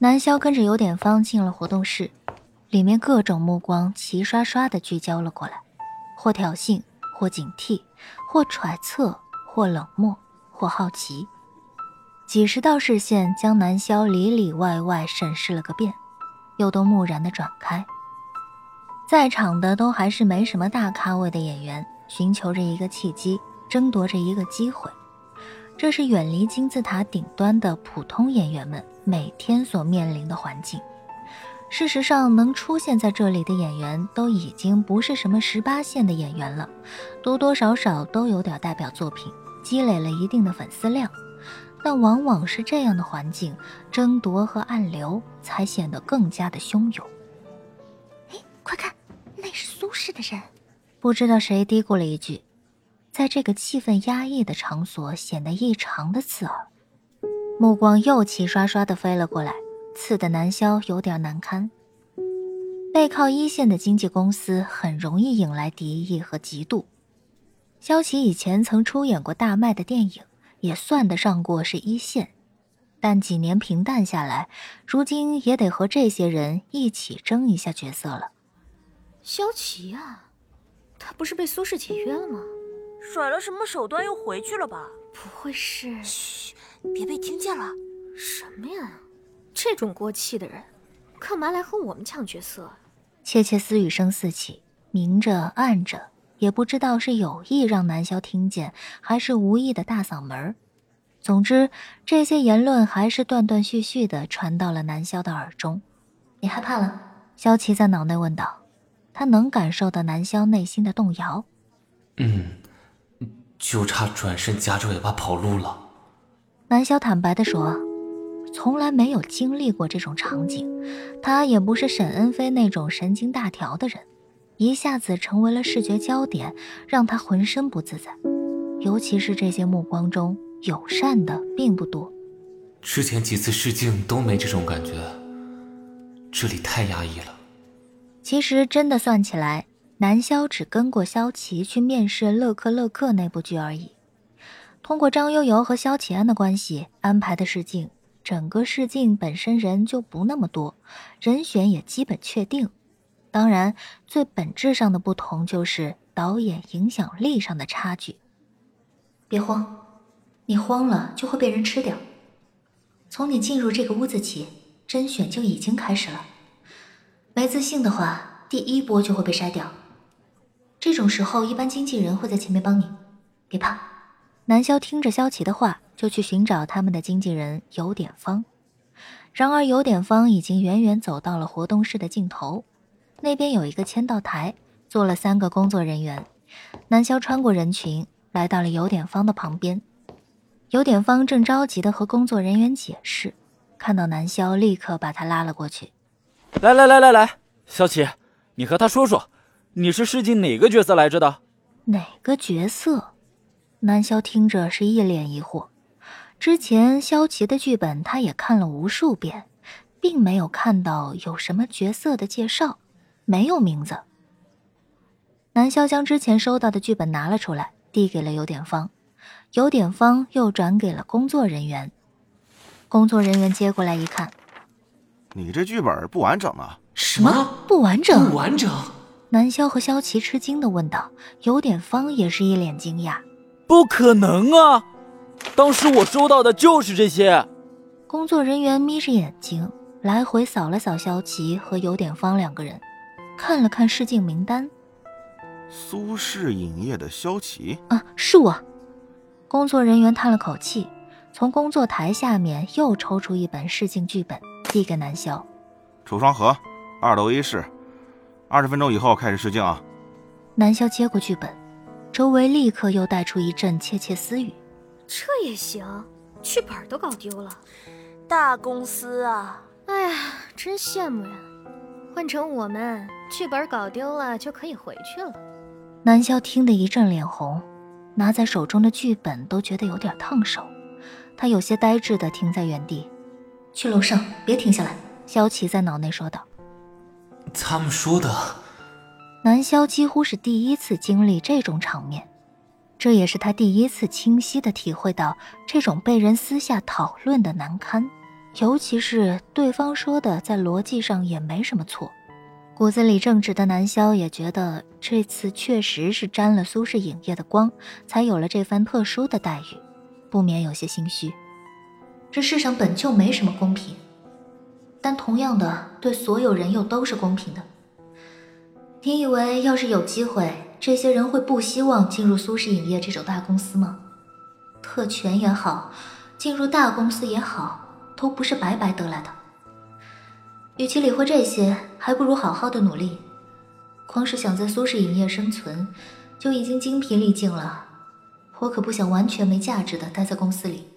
南萧跟着有点方进了活动室，里面各种目光齐刷刷的聚焦了过来，或挑衅，或警惕，或揣测，或冷漠，或好奇。几十道视线将南萧里里外外审视了个遍，又都木然的转开。在场的都还是没什么大咖位的演员，寻求着一个契机，争夺着一个机会。这是远离金字塔顶端的普通演员们每天所面临的环境。事实上，能出现在这里的演员都已经不是什么十八线的演员了，多多少少都有点代表作品，积累了一定的粉丝量。但往往是这样的环境，争夺和暗流才显得更加的汹涌。哎，快看，那是苏轼的人。不知道谁嘀咕了一句。在这个气氛压抑的场所，显得异常的刺耳。目光又齐刷刷的飞了过来，刺得南萧有点难堪。背靠一线的经纪公司，很容易引来敌意和嫉妒。萧琪以前曾出演过大卖的电影，也算得上过是一线，但几年平淡下来，如今也得和这些人一起争一下角色了。萧琪啊，他不是被苏氏解约了吗？甩了什么手段又回去了吧？不会是……嘘，别被听见了。什么呀？这种过气的人，干嘛来和我们抢角色？窃窃私语声四起，明着暗着，也不知道是有意让南萧听见，还是无意的大嗓门总之，这些言论还是断断续续的传到了南萧的耳中。你害怕了？萧琪在脑内问道。他能感受到南萧内心的动摇。嗯。就差转身夹着尾巴跑路了。南萧坦白的说：“从来没有经历过这种场景，他也不是沈恩飞那种神经大条的人，一下子成为了视觉焦点，让他浑身不自在。尤其是这些目光中友善的并不多。之前几次试镜都没这种感觉，这里太压抑了。其实真的算起来。”南萧只跟过萧琪去面试《乐克乐克》那部剧而已。通过张悠悠和萧启安的关系安排的试镜，整个试镜本身人就不那么多，人选也基本确定。当然，最本质上的不同就是导演影响力上的差距。别慌，你慌了就会被人吃掉。从你进入这个屋子起，甄选就已经开始了。没自信的话，第一波就会被筛掉。这种时候，一般经纪人会在前面帮你，别怕。南萧听着萧琪的话，就去寻找他们的经纪人有点方。然而，有点方已经远远走到了活动室的尽头，那边有一个签到台，坐了三个工作人员。南萧穿过人群，来到了有点方的旁边。有点方正着急的和工作人员解释，看到南萧，立刻把他拉了过去。来来来来来，萧琪，你和他说说。你是试镜哪个角色来着的？哪个角色？南萧听着是一脸疑惑。之前萧琪的剧本他也看了无数遍，并没有看到有什么角色的介绍，没有名字。南萧将之前收到的剧本拿了出来，递给了有点方，有点方又转给了工作人员。工作人员接过来一看，你这剧本不完整啊！什么不完整？不完整？南萧和萧琪吃惊的问道，有点方也是一脸惊讶。不可能啊！当时我收到的就是这些。工作人员眯着眼睛，来回扫了扫萧琪和有点方两个人，看了看试镜名单。苏氏影业的萧琪啊，是我。工作人员叹了口气，从工作台下面又抽出一本试镜剧本，递给南萧。楚双河，二楼一室。二十分钟以后开始试镜啊！南萧接过剧本，周围立刻又带出一阵窃窃私语。这也行，剧本都搞丢了，大公司啊！哎呀，真羡慕呀！换成我们，剧本搞丢了就可以回去了。南萧听得一阵脸红，拿在手中的剧本都觉得有点烫手。他有些呆滞的停在原地。去楼上，别停下来。萧琪在脑内说道。他们说的，南萧几乎是第一次经历这种场面，这也是他第一次清晰的体会到这种被人私下讨论的难堪。尤其是对方说的，在逻辑上也没什么错。骨子里正直的南萧也觉得，这次确实是沾了苏氏影业的光，才有了这番特殊的待遇，不免有些心虚。这世上本就没什么公平，但同样的，对所有人又都是公平的。你以为要是有机会，这些人会不希望进入苏氏影业这种大公司吗？特权也好，进入大公司也好，都不是白白得来的。与其理会这些，还不如好好的努力。光是想在苏氏影业生存，就已经精疲力尽了。我可不想完全没价值的待在公司里。